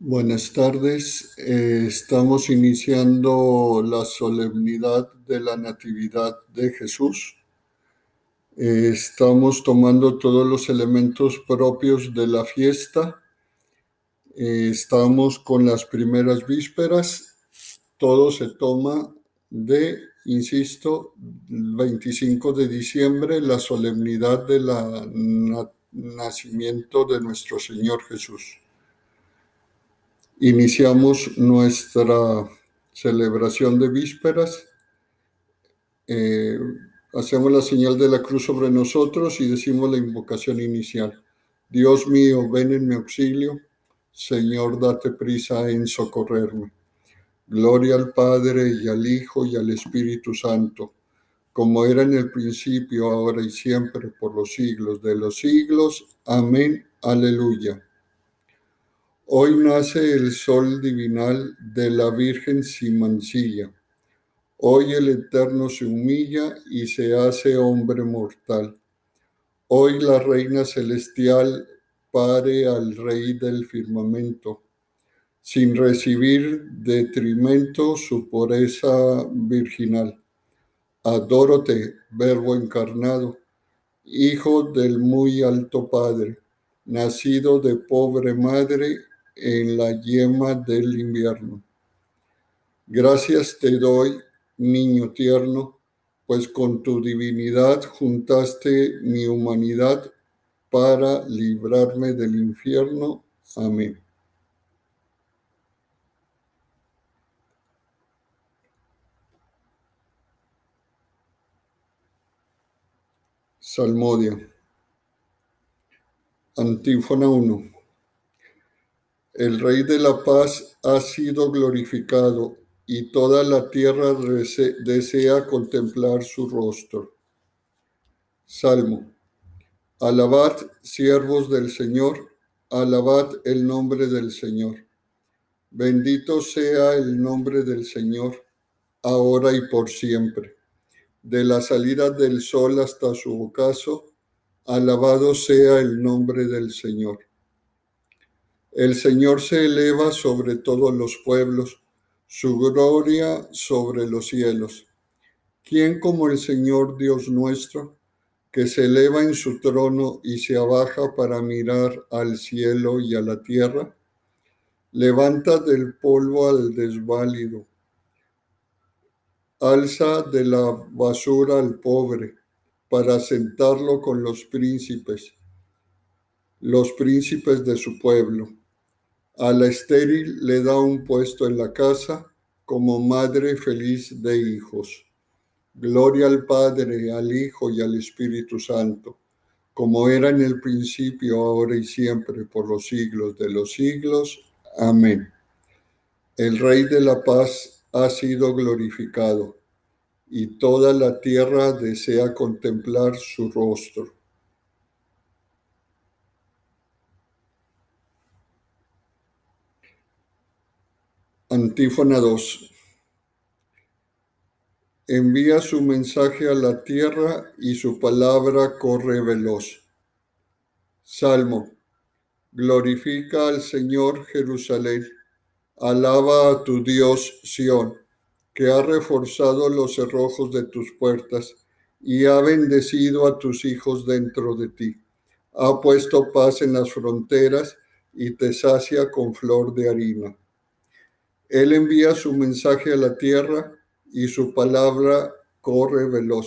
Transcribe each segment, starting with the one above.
Buenas tardes. Eh, estamos iniciando la solemnidad de la Natividad de Jesús. Eh, estamos tomando todos los elementos propios de la fiesta. Eh, estamos con las primeras vísperas. Todo se toma de, insisto, el 25 de diciembre, la solemnidad del nacimiento de nuestro Señor Jesús. Iniciamos nuestra celebración de vísperas. Eh, hacemos la señal de la cruz sobre nosotros y decimos la invocación inicial. Dios mío, ven en mi auxilio. Señor, date prisa en socorrerme. Gloria al Padre y al Hijo y al Espíritu Santo, como era en el principio, ahora y siempre, por los siglos de los siglos. Amén. Aleluya. Hoy nace el sol divinal de la Virgen sin mancilla. Hoy el Eterno se humilla y se hace hombre mortal. Hoy la Reina Celestial pare al Rey del firmamento, sin recibir detrimento su pureza virginal. Adórote, Verbo encarnado, Hijo del muy alto Padre, nacido de pobre madre en la yema del invierno. Gracias te doy, niño tierno, pues con tu divinidad juntaste mi humanidad para librarme del infierno. Amén. Salmodia. Antífona 1. El Rey de la Paz ha sido glorificado y toda la tierra desea contemplar su rostro. Salmo. Alabad, siervos del Señor, alabad el nombre del Señor. Bendito sea el nombre del Señor, ahora y por siempre. De la salida del sol hasta su ocaso, alabado sea el nombre del Señor. El Señor se eleva sobre todos los pueblos, su gloria sobre los cielos. ¿Quién como el Señor Dios nuestro, que se eleva en su trono y se abaja para mirar al cielo y a la tierra? Levanta del polvo al desválido, alza de la basura al pobre, para sentarlo con los príncipes, los príncipes de su pueblo a la estéril le da un puesto en la casa como madre feliz de hijos. Gloria al Padre, al Hijo y al Espíritu Santo, como era en el principio, ahora y siempre, por los siglos de los siglos. Amén. El Rey de la Paz ha sido glorificado, y toda la tierra desea contemplar su rostro. Antífona 2. Envía su mensaje a la tierra y su palabra corre veloz. Salmo. Glorifica al Señor Jerusalén. Alaba a tu Dios Sión, que ha reforzado los cerrojos de tus puertas y ha bendecido a tus hijos dentro de ti. Ha puesto paz en las fronteras y te sacia con flor de harina. Él envía su mensaje a la tierra y su palabra corre veloz.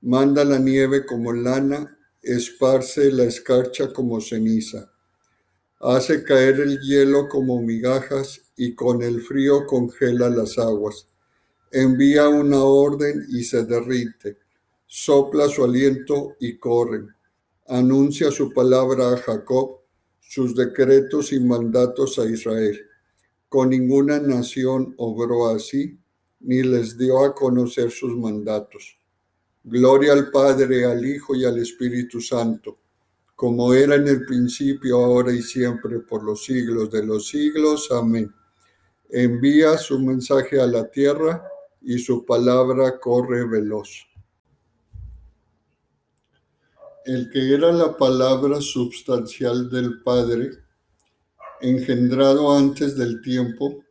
Manda la nieve como lana, esparce la escarcha como ceniza. Hace caer el hielo como migajas y con el frío congela las aguas. Envía una orden y se derrite. Sopla su aliento y corre. Anuncia su palabra a Jacob, sus decretos y mandatos a Israel con ninguna nación obró así, ni les dio a conocer sus mandatos. Gloria al Padre, al Hijo y al Espíritu Santo, como era en el principio, ahora y siempre, por los siglos de los siglos. Amén. Envía su mensaje a la tierra y su palabra corre veloz. El que era la palabra substancial del Padre, engendrado antes del tiempo,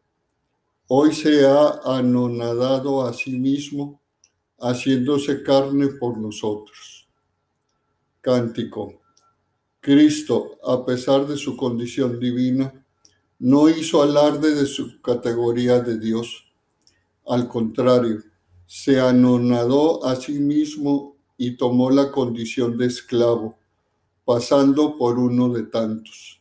hoy se ha anonadado a sí mismo, haciéndose carne por nosotros. Cántico. Cristo, a pesar de su condición divina, no hizo alarde de su categoría de Dios. Al contrario, se anonadó a sí mismo y tomó la condición de esclavo, pasando por uno de tantos.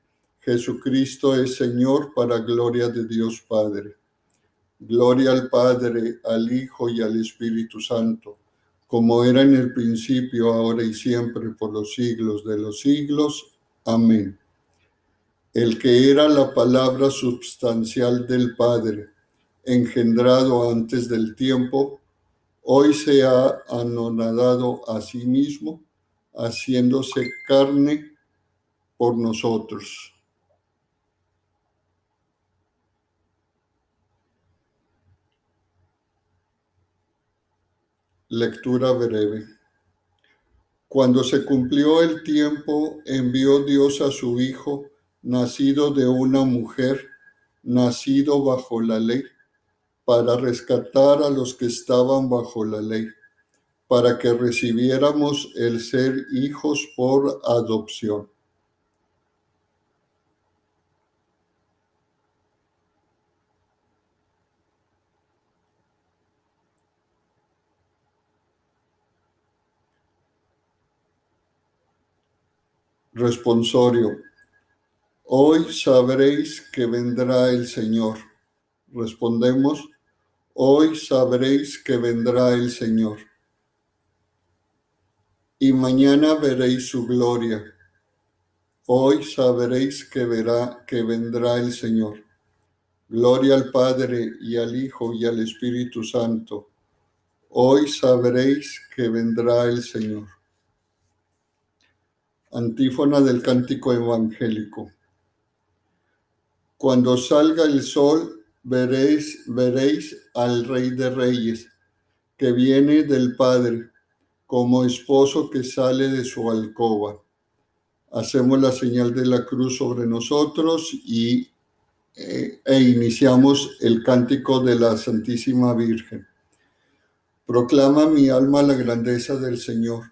Jesucristo es Señor para gloria de Dios Padre. Gloria al Padre, al Hijo y al Espíritu Santo como era en el principio, ahora y siempre, por los siglos de los siglos. Amén. El que era la palabra substancial del Padre, engendrado antes del tiempo, hoy se ha anonadado a sí mismo, haciéndose carne por nosotros. Lectura breve. Cuando se cumplió el tiempo, envió Dios a su Hijo, nacido de una mujer, nacido bajo la ley, para rescatar a los que estaban bajo la ley, para que recibiéramos el ser hijos por adopción. Responsorio. Hoy sabréis que vendrá el Señor. Respondemos, hoy sabréis que vendrá el Señor. Y mañana veréis su gloria. Hoy sabréis que verá que vendrá el Señor. Gloria al Padre y al Hijo y al Espíritu Santo. Hoy sabréis que vendrá el Señor. Antífona del cántico evangélico. Cuando salga el sol, veréis, veréis al Rey de Reyes, que viene del Padre, como esposo que sale de su alcoba. Hacemos la señal de la cruz sobre nosotros y, eh, e iniciamos el cántico de la Santísima Virgen. Proclama mi alma la grandeza del Señor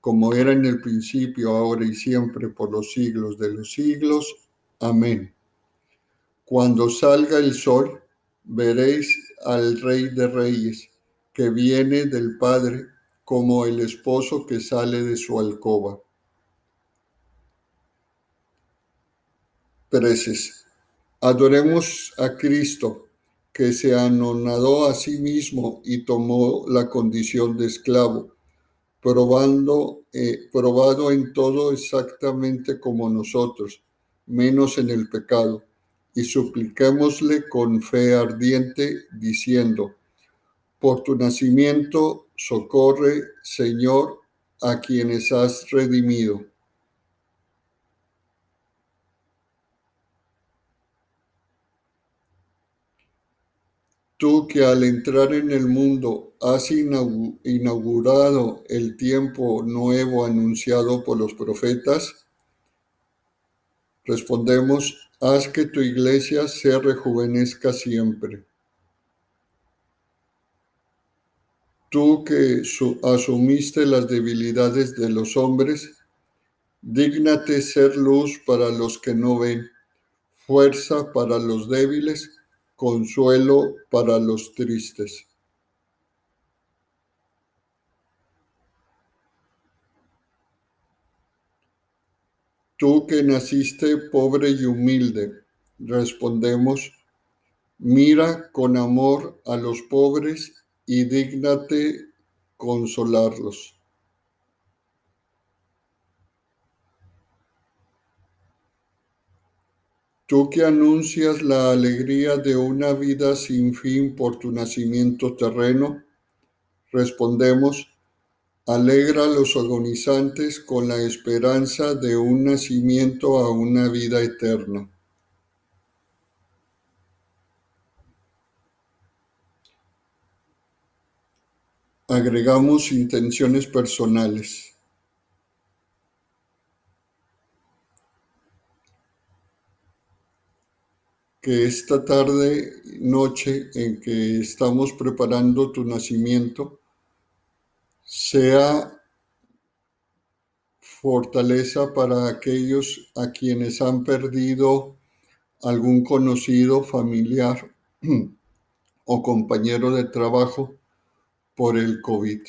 como era en el principio, ahora y siempre, por los siglos de los siglos. Amén. Cuando salga el sol, veréis al Rey de Reyes, que viene del Padre como el esposo que sale de su alcoba. Preces. Adoremos a Cristo, que se anonadó a sí mismo y tomó la condición de esclavo probando, eh, probado en todo exactamente como nosotros, menos en el pecado, y supliquémosle con fe ardiente, diciendo, por tu nacimiento, socorre, Señor, a quienes has redimido. Tú que al entrar en el mundo has inaugurado el tiempo nuevo anunciado por los profetas, respondemos, haz que tu iglesia se rejuvenezca siempre. Tú que asumiste las debilidades de los hombres, dígnate ser luz para los que no ven, fuerza para los débiles consuelo para los tristes. Tú que naciste pobre y humilde, respondemos, mira con amor a los pobres y dígnate consolarlos. Tú que anuncias la alegría de una vida sin fin por tu nacimiento terreno, respondemos, alegra a los agonizantes con la esperanza de un nacimiento a una vida eterna. Agregamos intenciones personales. Que esta tarde, noche en que estamos preparando tu nacimiento, sea fortaleza para aquellos a quienes han perdido algún conocido, familiar o compañero de trabajo por el COVID.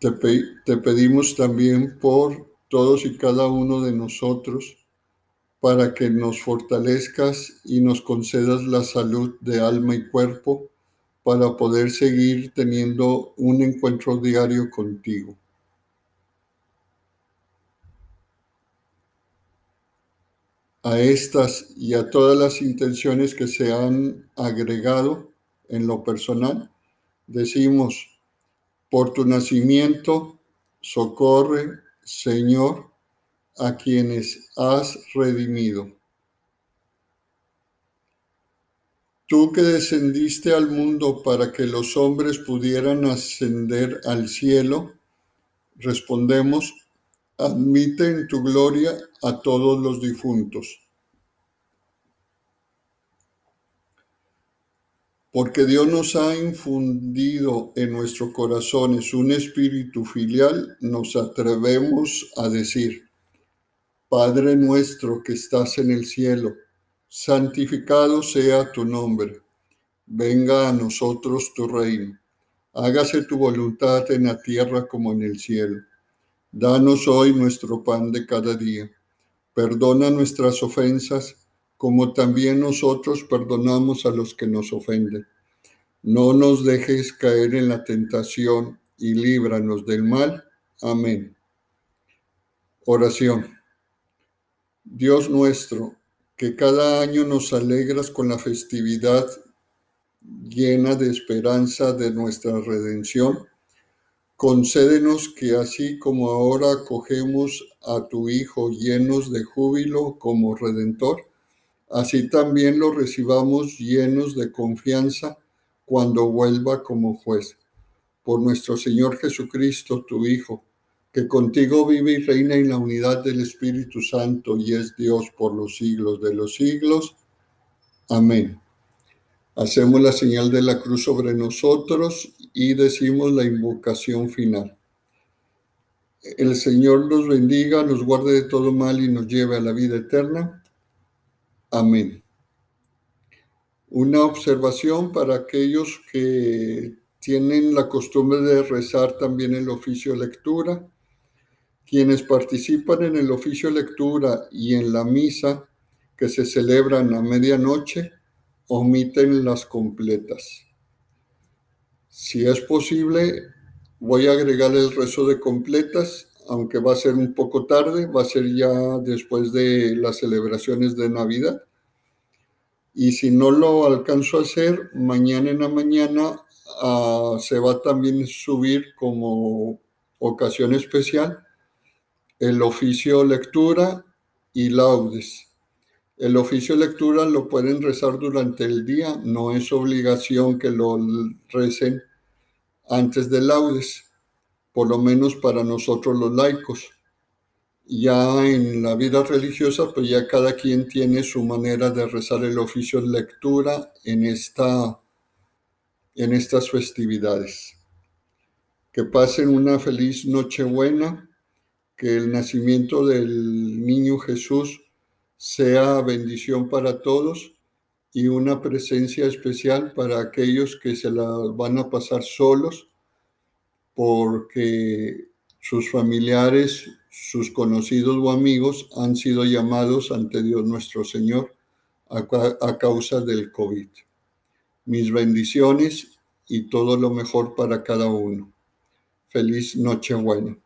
Te, pedimos también por todos y cada uno de nosotros para que nos fortalezcas y nos concedas la salud de alma y cuerpo para poder seguir teniendo un encuentro diario contigo. A estas y a todas las intenciones que se han agregado en lo personal, decimos, por tu nacimiento, socorre, Señor, a quienes has redimido. Tú que descendiste al mundo para que los hombres pudieran ascender al cielo, respondemos, admite en tu gloria a todos los difuntos. Porque Dios nos ha infundido en nuestros corazones un espíritu filial, nos atrevemos a decir, Padre nuestro que estás en el cielo, santificado sea tu nombre, venga a nosotros tu reino, hágase tu voluntad en la tierra como en el cielo. Danos hoy nuestro pan de cada día, perdona nuestras ofensas, como también nosotros perdonamos a los que nos ofenden. No nos dejes caer en la tentación y líbranos del mal. Amén. Oración. Dios nuestro, que cada año nos alegras con la festividad llena de esperanza de nuestra redención, concédenos que así como ahora acogemos a tu Hijo llenos de júbilo como Redentor, así también lo recibamos llenos de confianza cuando vuelva como juez. Por nuestro Señor Jesucristo, tu Hijo, que contigo vive y reina en la unidad del Espíritu Santo y es Dios por los siglos de los siglos. Amén. Hacemos la señal de la cruz sobre nosotros y decimos la invocación final. El Señor nos bendiga, nos guarde de todo mal y nos lleve a la vida eterna. Amén. Una observación para aquellos que tienen la costumbre de rezar también el oficio lectura. Quienes participan en el oficio lectura y en la misa que se celebran a medianoche, omiten las completas. Si es posible, voy a agregar el rezo de completas aunque va a ser un poco tarde, va a ser ya después de las celebraciones de Navidad. Y si no lo alcanzo a hacer, mañana en la mañana ah, se va también a subir como ocasión especial el oficio lectura y laudes. El oficio lectura lo pueden rezar durante el día, no es obligación que lo recen antes de laudes, por lo menos para nosotros los laicos. Ya en la vida religiosa, pues ya cada quien tiene su manera de rezar el oficio lectura en, esta, en estas festividades. Que pasen una feliz Nochebuena, que el nacimiento del niño Jesús sea bendición para todos y una presencia especial para aquellos que se la van a pasar solos porque sus familiares, sus conocidos o amigos han sido llamados ante Dios nuestro Señor a, causa del COVID. Mis bendiciones y todo lo mejor para cada uno. Feliz Nochebuena.